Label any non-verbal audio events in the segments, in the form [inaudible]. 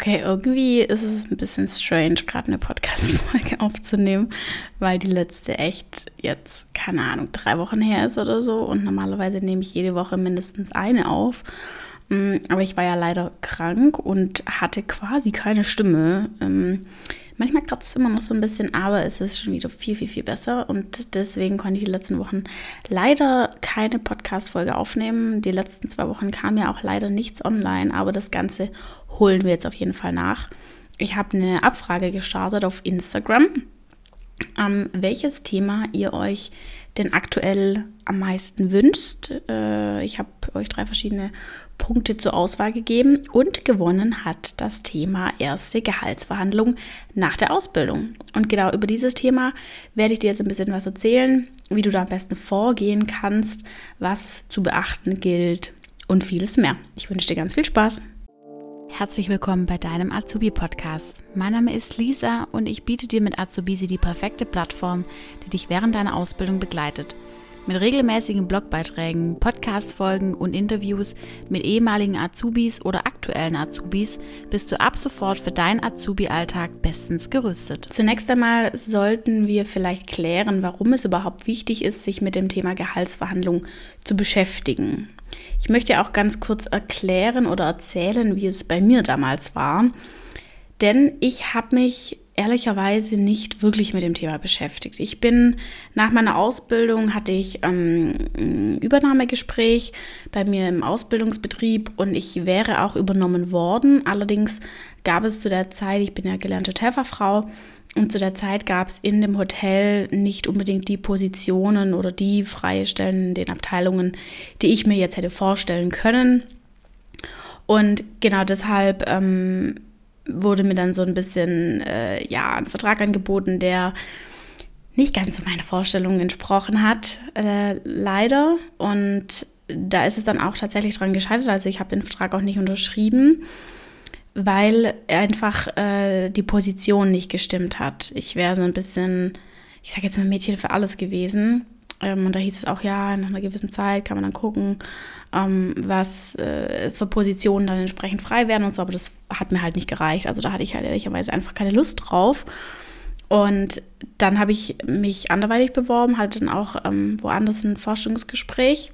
Okay, irgendwie ist es ein bisschen strange, gerade eine Podcast-Folge [laughs] aufzunehmen, weil die letzte echt jetzt, keine Ahnung, drei Wochen her ist oder so. Und normalerweise nehme ich jede Woche mindestens eine auf. Mm, aber ich war ja leider krank und hatte quasi keine Stimme. Manchmal kratzt es immer noch so ein bisschen, aber es ist schon wieder viel, viel, viel besser. Und deswegen konnte ich die letzten Wochen leider keine Podcast-Folge aufnehmen. Die letzten zwei Wochen kam ja auch leider nichts online, aber das Ganze holen wir jetzt auf jeden Fall nach. Ich habe eine Abfrage gestartet auf Instagram, ähm, welches Thema ihr euch denn aktuell am meisten wünscht. Äh, ich habe euch drei verschiedene Punkte zur Auswahl gegeben und gewonnen hat das Thema erste Gehaltsverhandlung nach der Ausbildung. Und genau über dieses Thema werde ich dir jetzt ein bisschen was erzählen, wie du da am besten vorgehen kannst, was zu beachten gilt und vieles mehr. Ich wünsche dir ganz viel Spaß. Herzlich willkommen bei deinem Azubi-Podcast. Mein Name ist Lisa und ich biete dir mit Azubisi die perfekte Plattform, die dich während deiner Ausbildung begleitet. Mit regelmäßigen Blogbeiträgen, Podcast-Folgen und Interviews mit ehemaligen Azubis oder aktuellen Azubis bist du ab sofort für deinen Azubi-Alltag bestens gerüstet. Zunächst einmal sollten wir vielleicht klären, warum es überhaupt wichtig ist, sich mit dem Thema Gehaltsverhandlung zu beschäftigen. Ich möchte auch ganz kurz erklären oder erzählen, wie es bei mir damals war. Denn ich habe mich ehrlicherweise nicht wirklich mit dem Thema beschäftigt. Ich bin nach meiner Ausbildung hatte ich ähm, ein Übernahmegespräch bei mir im Ausbildungsbetrieb und ich wäre auch übernommen worden. Allerdings gab es zu der Zeit, ich bin ja gelernte Hotelfachfrau, und zu der Zeit gab es in dem Hotel nicht unbedingt die Positionen oder die freie Stellen in den Abteilungen, die ich mir jetzt hätte vorstellen können. Und genau deshalb ähm, wurde mir dann so ein bisschen äh, ja, ein Vertrag angeboten, der nicht ganz so meine Vorstellungen entsprochen hat, äh, leider. Und da ist es dann auch tatsächlich dran gescheitert. Also ich habe den Vertrag auch nicht unterschrieben weil einfach äh, die Position nicht gestimmt hat. Ich wäre so ein bisschen, ich sage jetzt mal Mädchen für alles gewesen. Ähm, und da hieß es auch, ja, nach einer gewissen Zeit kann man dann gucken, ähm, was äh, für Positionen dann entsprechend frei werden und so. Aber das hat mir halt nicht gereicht. Also da hatte ich halt ehrlicherweise einfach keine Lust drauf. Und dann habe ich mich anderweitig beworben, hatte dann auch ähm, woanders ein Forschungsgespräch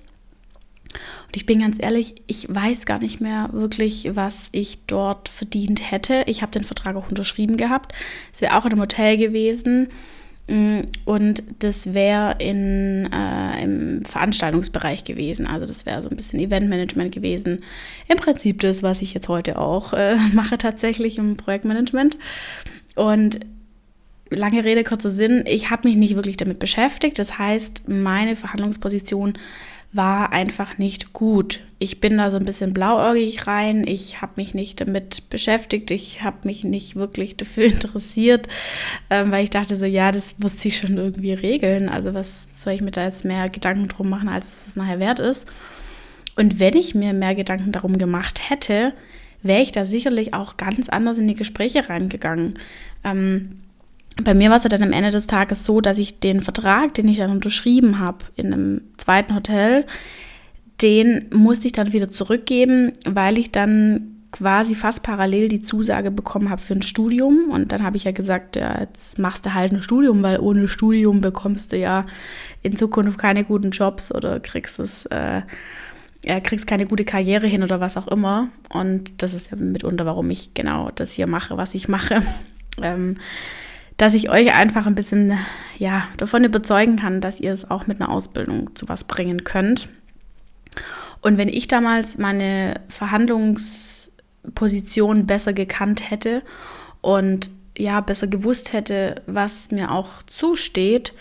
und ich bin ganz ehrlich, ich weiß gar nicht mehr wirklich, was ich dort verdient hätte. Ich habe den Vertrag auch unterschrieben gehabt. Es wäre auch in einem Hotel gewesen. Mm, und das wäre äh, im Veranstaltungsbereich gewesen. Also das wäre so ein bisschen Eventmanagement gewesen. Im Prinzip das, was ich jetzt heute auch äh, [laughs] mache tatsächlich im Projektmanagement. Und lange Rede, kurzer Sinn, ich habe mich nicht wirklich damit beschäftigt. Das heißt, meine Verhandlungsposition war einfach nicht gut. Ich bin da so ein bisschen blauäugig rein. Ich habe mich nicht damit beschäftigt. Ich habe mich nicht wirklich dafür [laughs] interessiert, äh, weil ich dachte so, ja, das muss sich schon irgendwie regeln. Also was soll ich mir da jetzt mehr Gedanken drum machen, als es nachher wert ist? Und wenn ich mir mehr Gedanken darum gemacht hätte, wäre ich da sicherlich auch ganz anders in die Gespräche reingegangen. Ähm, bei mir war es dann am Ende des Tages so, dass ich den Vertrag, den ich dann unterschrieben habe in einem zweiten Hotel, den musste ich dann wieder zurückgeben, weil ich dann quasi fast parallel die Zusage bekommen habe für ein Studium. Und dann habe ich ja gesagt, ja, jetzt machst du halt ein Studium, weil ohne Studium bekommst du ja in Zukunft keine guten Jobs oder kriegst es, äh, ja, kriegst keine gute Karriere hin oder was auch immer. Und das ist ja mitunter, warum ich genau das hier mache, was ich mache. [laughs] Ähm, dass ich euch einfach ein bisschen ja, davon überzeugen kann, dass ihr es auch mit einer Ausbildung zu was bringen könnt. Und wenn ich damals meine Verhandlungsposition besser gekannt hätte und ja, besser gewusst hätte, was mir auch zusteht,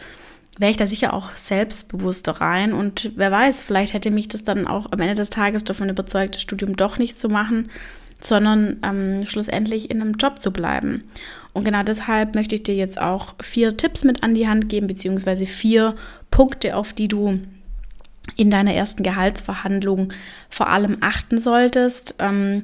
wäre ich da sicher auch selbstbewusster rein. Und wer weiß, vielleicht hätte mich das dann auch am Ende des Tages davon überzeugt, das Studium doch nicht zu machen, sondern ähm, schlussendlich in einem Job zu bleiben. Und genau deshalb möchte ich dir jetzt auch vier Tipps mit an die Hand geben, beziehungsweise vier Punkte, auf die du in deiner ersten Gehaltsverhandlung vor allem achten solltest, ähm,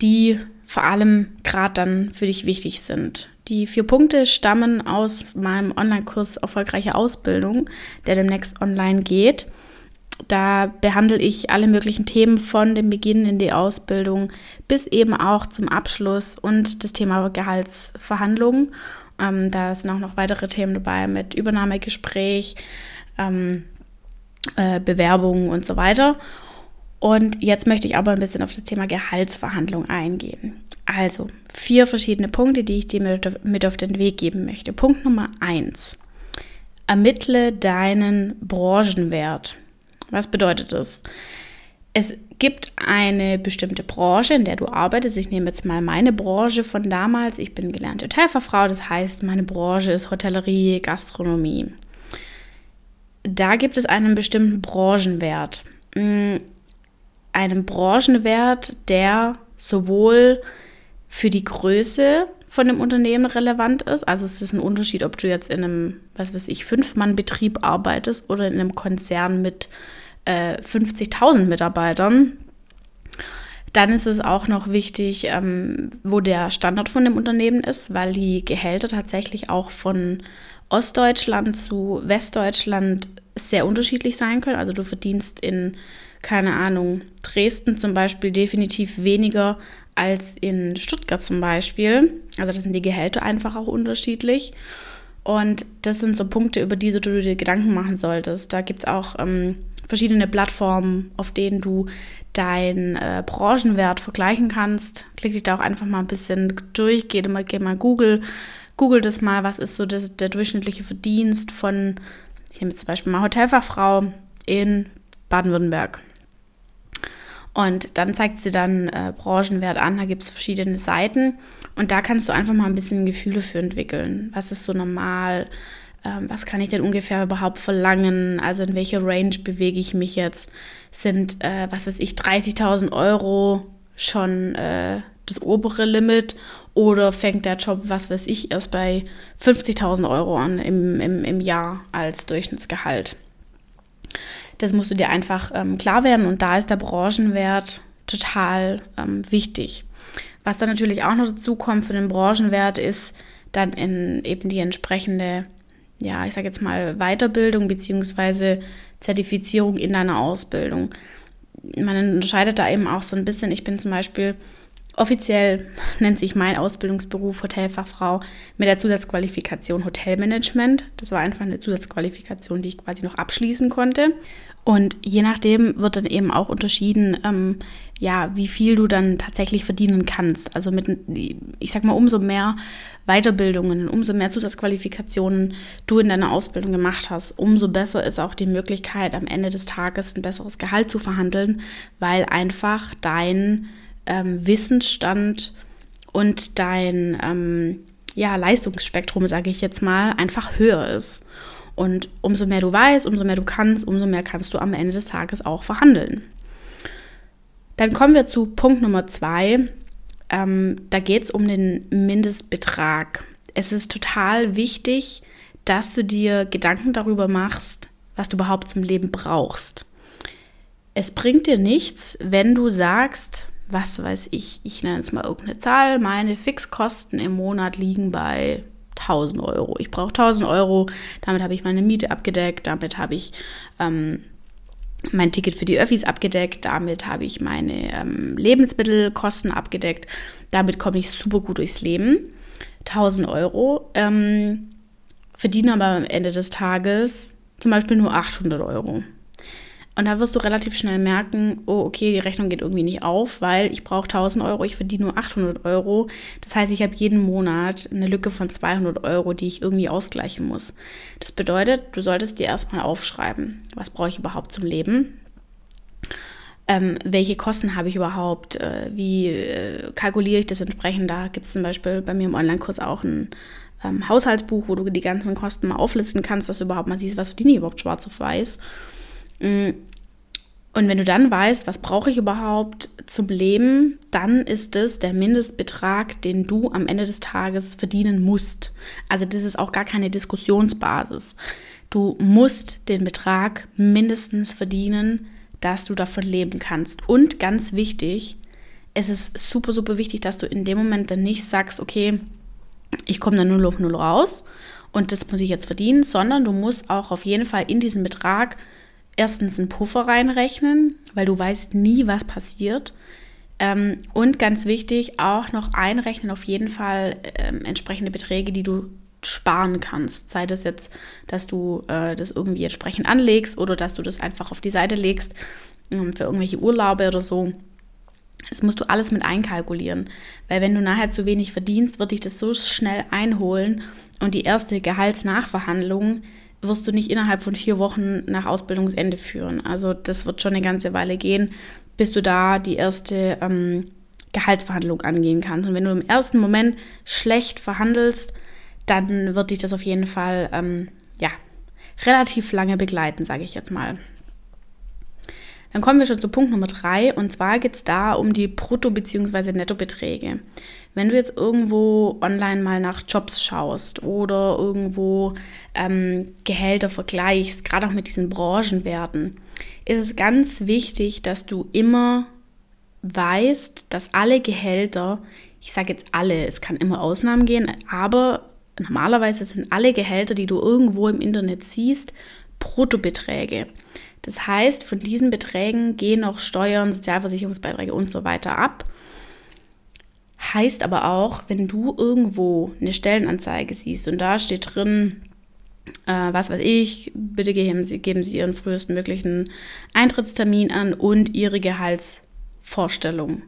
die vor allem gerade dann für dich wichtig sind. Die vier Punkte stammen aus meinem Online-Kurs Erfolgreiche Ausbildung, der demnächst online geht. Da behandle ich alle möglichen Themen von dem Beginn in die Ausbildung bis eben auch zum Abschluss und das Thema Gehaltsverhandlungen. Ähm, da sind auch noch weitere Themen dabei mit Übernahmegespräch, ähm, äh, Bewerbungen und so weiter. Und jetzt möchte ich aber ein bisschen auf das Thema Gehaltsverhandlung eingehen. Also vier verschiedene Punkte, die ich dir mit auf den Weg geben möchte. Punkt Nummer eins. Ermittle deinen Branchenwert. Was bedeutet das? Es gibt eine bestimmte Branche, in der du arbeitest. Ich nehme jetzt mal meine Branche von damals. Ich bin gelernte Hotelfachfrau, das heißt, meine Branche ist Hotellerie, Gastronomie. Da gibt es einen bestimmten Branchenwert. Mm, einen Branchenwert, der sowohl für die Größe von dem Unternehmen relevant ist. Also es ist ein Unterschied, ob du jetzt in einem, was weiß ich, Fünf-Mann-Betrieb arbeitest oder in einem Konzern mit äh, 50.000 Mitarbeitern. Dann ist es auch noch wichtig, ähm, wo der Standort von dem Unternehmen ist, weil die Gehälter tatsächlich auch von Ostdeutschland zu Westdeutschland sehr unterschiedlich sein können. Also du verdienst in, keine Ahnung, Dresden zum Beispiel definitiv weniger als in Stuttgart zum Beispiel. Also das sind die Gehälter einfach auch unterschiedlich. Und das sind so Punkte, über die du dir Gedanken machen solltest. Da gibt es auch ähm, verschiedene Plattformen, auf denen du deinen äh, Branchenwert vergleichen kannst. Klick dich da auch einfach mal ein bisschen durch, geh mal, geh mal Google, Google das mal, was ist so das, der durchschnittliche Verdienst von, ich nehme zum Beispiel mal Hotelfachfrau in Baden-Württemberg. Und dann zeigt sie dann äh, Branchenwert an, da gibt es verschiedene Seiten und da kannst du einfach mal ein bisschen Gefühle für entwickeln. Was ist so normal? Ähm, was kann ich denn ungefähr überhaupt verlangen? Also in welcher Range bewege ich mich jetzt? Sind, äh, was weiß ich, 30.000 Euro schon äh, das obere Limit oder fängt der Job, was weiß ich, erst bei 50.000 Euro an im, im, im Jahr als Durchschnittsgehalt? Das musst du dir einfach ähm, klar werden und da ist der Branchenwert total ähm, wichtig. Was dann natürlich auch noch dazu kommt für den Branchenwert ist dann in eben die entsprechende, ja, ich sage jetzt mal Weiterbildung bzw. Zertifizierung in deiner Ausbildung. Man unterscheidet da eben auch so ein bisschen. Ich bin zum Beispiel Offiziell nennt sich mein Ausbildungsberuf Hotelfachfrau mit der Zusatzqualifikation Hotelmanagement. Das war einfach eine Zusatzqualifikation, die ich quasi noch abschließen konnte. Und je nachdem wird dann eben auch unterschieden, ähm, ja, wie viel du dann tatsächlich verdienen kannst. Also mit, ich sag mal, umso mehr Weiterbildungen, umso mehr Zusatzqualifikationen du in deiner Ausbildung gemacht hast, umso besser ist auch die Möglichkeit, am Ende des Tages ein besseres Gehalt zu verhandeln, weil einfach dein ähm, Wissensstand und dein ähm, ja, Leistungsspektrum, sage ich jetzt mal, einfach höher ist. Und umso mehr du weißt, umso mehr du kannst, umso mehr kannst du am Ende des Tages auch verhandeln. Dann kommen wir zu Punkt Nummer zwei. Ähm, da geht es um den Mindestbetrag. Es ist total wichtig, dass du dir Gedanken darüber machst, was du überhaupt zum Leben brauchst. Es bringt dir nichts, wenn du sagst, was weiß ich, ich nenne es mal irgendeine Zahl, meine Fixkosten im Monat liegen bei 1000 Euro. Ich brauche 1000 Euro, damit habe ich meine Miete abgedeckt, damit habe ich ähm, mein Ticket für die Öffis abgedeckt, damit habe ich meine ähm, Lebensmittelkosten abgedeckt, damit komme ich super gut durchs Leben. 1000 Euro, ähm, verdiene aber am Ende des Tages zum Beispiel nur 800 Euro. Und da wirst du relativ schnell merken, oh, okay, die Rechnung geht irgendwie nicht auf, weil ich brauche 1000 Euro, ich verdiene nur 800 Euro. Das heißt, ich habe jeden Monat eine Lücke von 200 Euro, die ich irgendwie ausgleichen muss. Das bedeutet, du solltest dir erstmal aufschreiben, was brauche ich überhaupt zum Leben? Ähm, welche Kosten habe ich überhaupt? Äh, wie äh, kalkuliere ich das entsprechend? Da gibt es zum Beispiel bei mir im Online-Kurs auch ein ähm, Haushaltsbuch, wo du die ganzen Kosten mal auflisten kannst, dass du überhaupt mal siehst, was verdiene ich überhaupt schwarz auf weiß. Mm, und wenn du dann weißt, was brauche ich überhaupt zum Leben, dann ist es der Mindestbetrag, den du am Ende des Tages verdienen musst. Also das ist auch gar keine Diskussionsbasis. Du musst den Betrag mindestens verdienen, dass du davon leben kannst. Und ganz wichtig, es ist super, super wichtig, dass du in dem Moment dann nicht sagst, okay, ich komme dann 0 auf 0 raus und das muss ich jetzt verdienen, sondern du musst auch auf jeden Fall in diesem Betrag erstens einen Puffer reinrechnen, weil du weißt nie, was passiert. Ähm, und ganz wichtig, auch noch einrechnen auf jeden Fall ähm, entsprechende Beträge, die du sparen kannst. Sei das jetzt, dass du äh, das irgendwie entsprechend anlegst oder dass du das einfach auf die Seite legst ähm, für irgendwelche Urlaube oder so. Das musst du alles mit einkalkulieren. Weil wenn du nachher zu wenig verdienst, wird dich das so schnell einholen und die erste Gehaltsnachverhandlung wirst du nicht innerhalb von vier Wochen nach Ausbildungsende führen. Also das wird schon eine ganze Weile gehen, bis du da die erste ähm, Gehaltsverhandlung angehen kannst. Und wenn du im ersten Moment schlecht verhandelst, dann wird dich das auf jeden Fall ähm, ja, relativ lange begleiten, sage ich jetzt mal. Dann kommen wir schon zu Punkt Nummer drei und zwar geht es da um die Brutto- bzw. Nettobeträge. Wenn du jetzt irgendwo online mal nach Jobs schaust oder irgendwo ähm, Gehälter vergleichst, gerade auch mit diesen Branchenwerten, ist es ganz wichtig, dass du immer weißt, dass alle Gehälter, ich sage jetzt alle, es kann immer Ausnahmen gehen, aber normalerweise sind alle Gehälter, die du irgendwo im Internet siehst, Bruttobeträge. Das heißt, von diesen Beträgen gehen auch Steuern, Sozialversicherungsbeiträge und so weiter ab. Heißt aber auch, wenn du irgendwo eine Stellenanzeige siehst und da steht drin, äh, was weiß ich, bitte geben Sie, geben Sie Ihren frühestmöglichen Eintrittstermin an und Ihre Gehaltsvorstellung,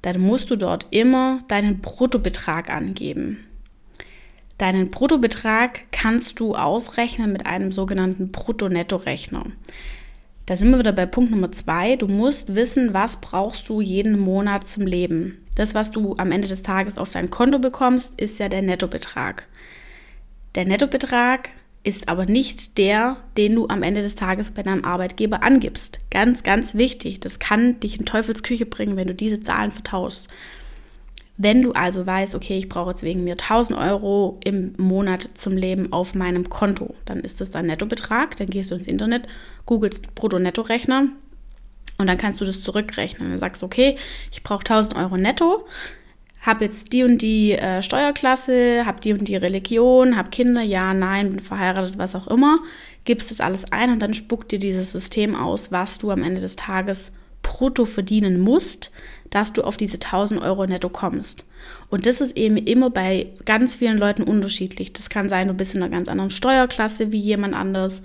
dann musst du dort immer deinen Bruttobetrag angeben. Deinen Bruttobetrag kannst du ausrechnen mit einem sogenannten Brutto-Netto-Rechner. Da sind wir wieder bei Punkt Nummer zwei. Du musst wissen, was brauchst du jeden Monat zum Leben. Das, was du am Ende des Tages auf dein Konto bekommst, ist ja der Nettobetrag. Der Nettobetrag ist aber nicht der, den du am Ende des Tages bei deinem Arbeitgeber angibst. Ganz, ganz wichtig. Das kann dich in Teufelsküche bringen, wenn du diese Zahlen vertauschst. Wenn du also weißt, okay, ich brauche jetzt wegen mir 1000 Euro im Monat zum Leben auf meinem Konto, dann ist das dein Nettobetrag. Dann gehst du ins Internet, googelst Brutto-Netto-Rechner und dann kannst du das zurückrechnen. Dann sagst du, okay, ich brauche 1000 Euro netto, habe jetzt die und die äh, Steuerklasse, habe die und die Religion, habe Kinder, ja, nein, bin verheiratet, was auch immer. Gibst das alles ein und dann spuckt dir dieses System aus, was du am Ende des Tages brutto verdienen musst, dass du auf diese 1000 Euro netto kommst. Und das ist eben immer bei ganz vielen Leuten unterschiedlich. Das kann sein, du bist in einer ganz anderen Steuerklasse wie jemand anders.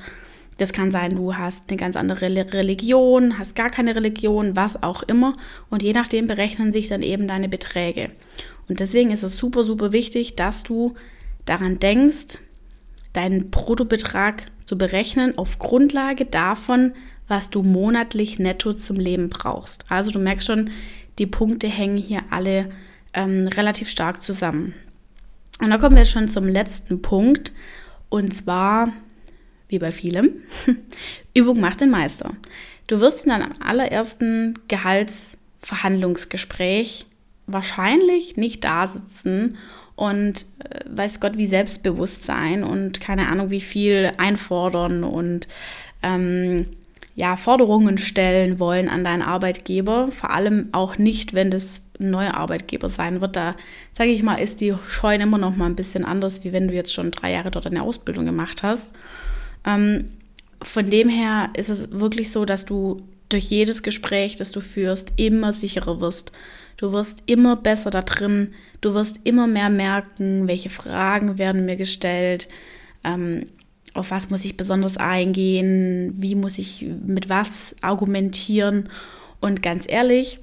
Das kann sein, du hast eine ganz andere Religion, hast gar keine Religion, was auch immer. Und je nachdem berechnen sich dann eben deine Beträge. Und deswegen ist es super, super wichtig, dass du daran denkst, deinen Bruttobetrag zu berechnen auf Grundlage davon, was du monatlich netto zum Leben brauchst. Also du merkst schon, die Punkte hängen hier alle ähm, relativ stark zusammen. Und da kommen wir schon zum letzten Punkt. Und zwar, wie bei vielem, [laughs] Übung macht den Meister. Du wirst in deinem allerersten Gehaltsverhandlungsgespräch wahrscheinlich nicht da sitzen und äh, weiß Gott wie selbstbewusst sein und keine Ahnung wie viel einfordern und ähm, ja, Forderungen stellen wollen an deinen Arbeitgeber, vor allem auch nicht, wenn das ein neuer Arbeitgeber sein wird. Da, sage ich mal, ist die Scheune immer noch mal ein bisschen anders, wie wenn du jetzt schon drei Jahre dort eine Ausbildung gemacht hast. Ähm, von dem her ist es wirklich so, dass du durch jedes Gespräch, das du führst, immer sicherer wirst. Du wirst immer besser da drin. Du wirst immer mehr merken, welche Fragen werden mir gestellt. Ähm, auf was muss ich besonders eingehen, wie muss ich mit was argumentieren. Und ganz ehrlich,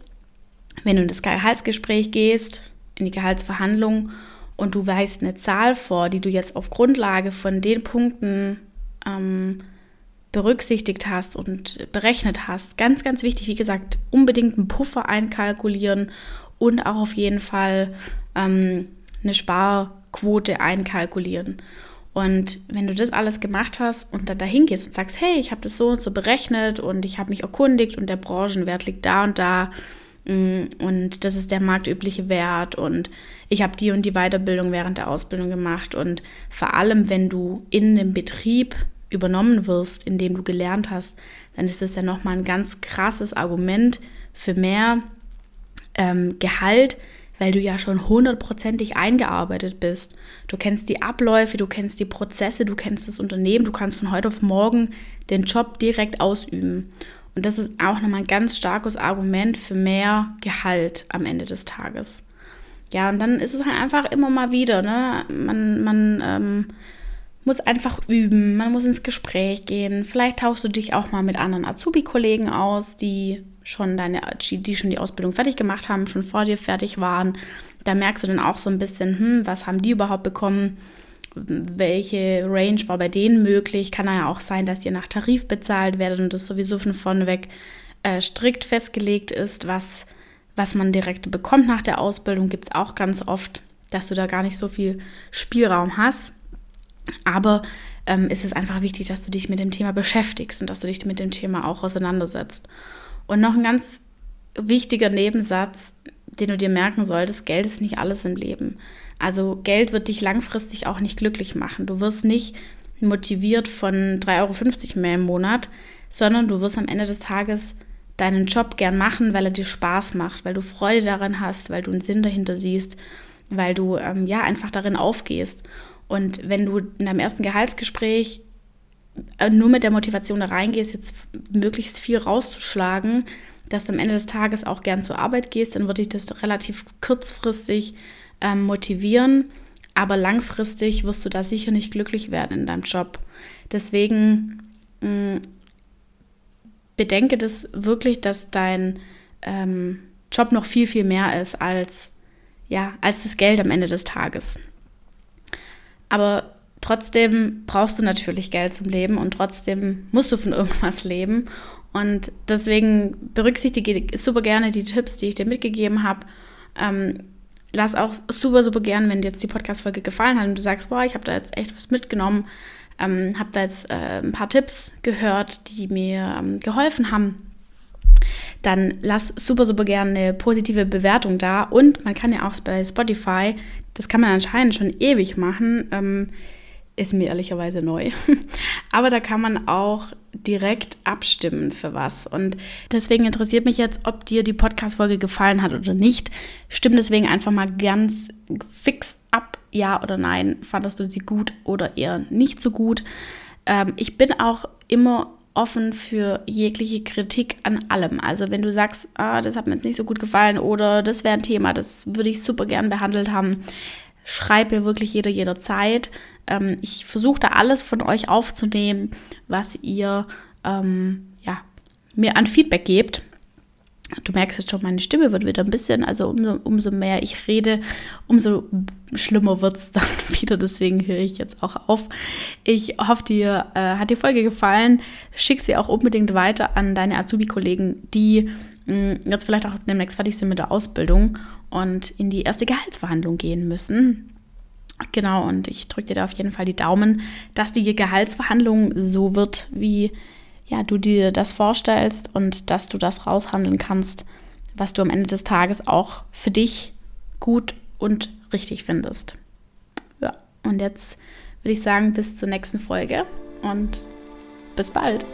wenn du in das Gehaltsgespräch gehst, in die Gehaltsverhandlung und du weißt eine Zahl vor, die du jetzt auf Grundlage von den Punkten ähm, berücksichtigt hast und berechnet hast, ganz, ganz wichtig, wie gesagt, unbedingt einen Puffer einkalkulieren und auch auf jeden Fall ähm, eine Sparquote einkalkulieren. Und wenn du das alles gemacht hast und dann dahin gehst und sagst, hey, ich habe das so und so berechnet und ich habe mich erkundigt und der Branchenwert liegt da und da mm, und das ist der marktübliche Wert und ich habe die und die Weiterbildung während der Ausbildung gemacht und vor allem, wenn du in dem Betrieb übernommen wirst, in dem du gelernt hast, dann ist das ja nochmal ein ganz krasses Argument für mehr ähm, Gehalt, weil du ja schon hundertprozentig eingearbeitet bist. Du kennst die Abläufe, du kennst die Prozesse, du kennst das Unternehmen, du kannst von heute auf morgen den Job direkt ausüben. Und das ist auch nochmal ein ganz starkes Argument für mehr Gehalt am Ende des Tages. Ja, und dann ist es halt einfach immer mal wieder, ne? Man, man ähm, muss einfach üben, man muss ins Gespräch gehen. Vielleicht tauchst du dich auch mal mit anderen Azubi-Kollegen aus, die schon deine, die schon die Ausbildung fertig gemacht haben, schon vor dir fertig waren. Da merkst du dann auch so ein bisschen, hm, was haben die überhaupt bekommen? Welche Range war bei denen möglich? Kann ja auch sein, dass ihr nach Tarif bezahlt werdet und das sowieso von vorne weg äh, strikt festgelegt ist, was, was man direkt bekommt nach der Ausbildung. Gibt es auch ganz oft, dass du da gar nicht so viel Spielraum hast. Aber ähm, ist es einfach wichtig, dass du dich mit dem Thema beschäftigst und dass du dich mit dem Thema auch auseinandersetzt. Und noch ein ganz wichtiger Nebensatz, den du dir merken solltest, Geld ist nicht alles im Leben. Also Geld wird dich langfristig auch nicht glücklich machen. Du wirst nicht motiviert von 3,50 Euro mehr im Monat, sondern du wirst am Ende des Tages deinen Job gern machen, weil er dir Spaß macht, weil du Freude daran hast, weil du einen Sinn dahinter siehst, weil du ähm, ja einfach darin aufgehst. Und wenn du in deinem ersten Gehaltsgespräch nur mit der Motivation da reingehst, jetzt möglichst viel rauszuschlagen, dass du am Ende des Tages auch gern zur Arbeit gehst, dann würde ich das relativ kurzfristig ähm, motivieren. Aber langfristig wirst du da sicher nicht glücklich werden in deinem Job. Deswegen mh, mm, bedenke das wirklich, dass dein ähm, Job noch viel, viel mehr ist als, ja, als das Geld am Ende des Tages. Aber trotzdem brauchst du natürlich Geld zum Leben und trotzdem musst du von irgendwas leben. Und deswegen berücksichtige super gerne die Tipps, die ich dir mitgegeben habe. Ähm, lass auch super, super gerne, wenn dir jetzt die Podcast-Folge gefallen hat und du sagst, boah, ich habe da jetzt echt was mitgenommen, ähm, habe da jetzt äh, ein paar Tipps gehört, die mir ähm, geholfen haben dann lass super, super gerne eine positive Bewertung da. Und man kann ja auch bei Spotify, das kann man anscheinend schon ewig machen, ähm, ist mir ehrlicherweise neu. [laughs] Aber da kann man auch direkt abstimmen für was. Und deswegen interessiert mich jetzt, ob dir die Podcast-Folge gefallen hat oder nicht. Stimm deswegen einfach mal ganz fix ab, ja oder nein. Fandest du sie gut oder eher nicht so gut? Ähm, ich bin auch immer offen für jegliche Kritik an allem. Also wenn du sagst, ah, das hat mir jetzt nicht so gut gefallen oder das wäre ein Thema, das würde ich super gern behandelt haben, schreib mir wirklich jeder jederzeit. Ähm, ich versuche da alles von euch aufzunehmen, was ihr ähm, ja, mir an Feedback gebt. Du merkst jetzt schon, meine Stimme wird wieder ein bisschen, also umso, umso mehr ich rede, umso schlimmer wird es [laughs] dann wieder. Deswegen höre ich jetzt auch auf. Ich hoffe, dir äh, hat die Folge gefallen. Schick sie auch unbedingt weiter an deine Azubi-Kollegen, die jetzt vielleicht auch demnächst fertig sind mit der Ausbildung und in die erste Gehaltsverhandlung gehen müssen. Genau, und ich drücke dir da auf jeden Fall die Daumen, dass die Gehaltsverhandlung so wird, wie ja, du dir das vorstellst und dass du das raushandeln kannst, was du am Ende des Tages auch für dich gut und richtig findest. Ja, und jetzt würde ich sagen, bis zur nächsten Folge und bis bald.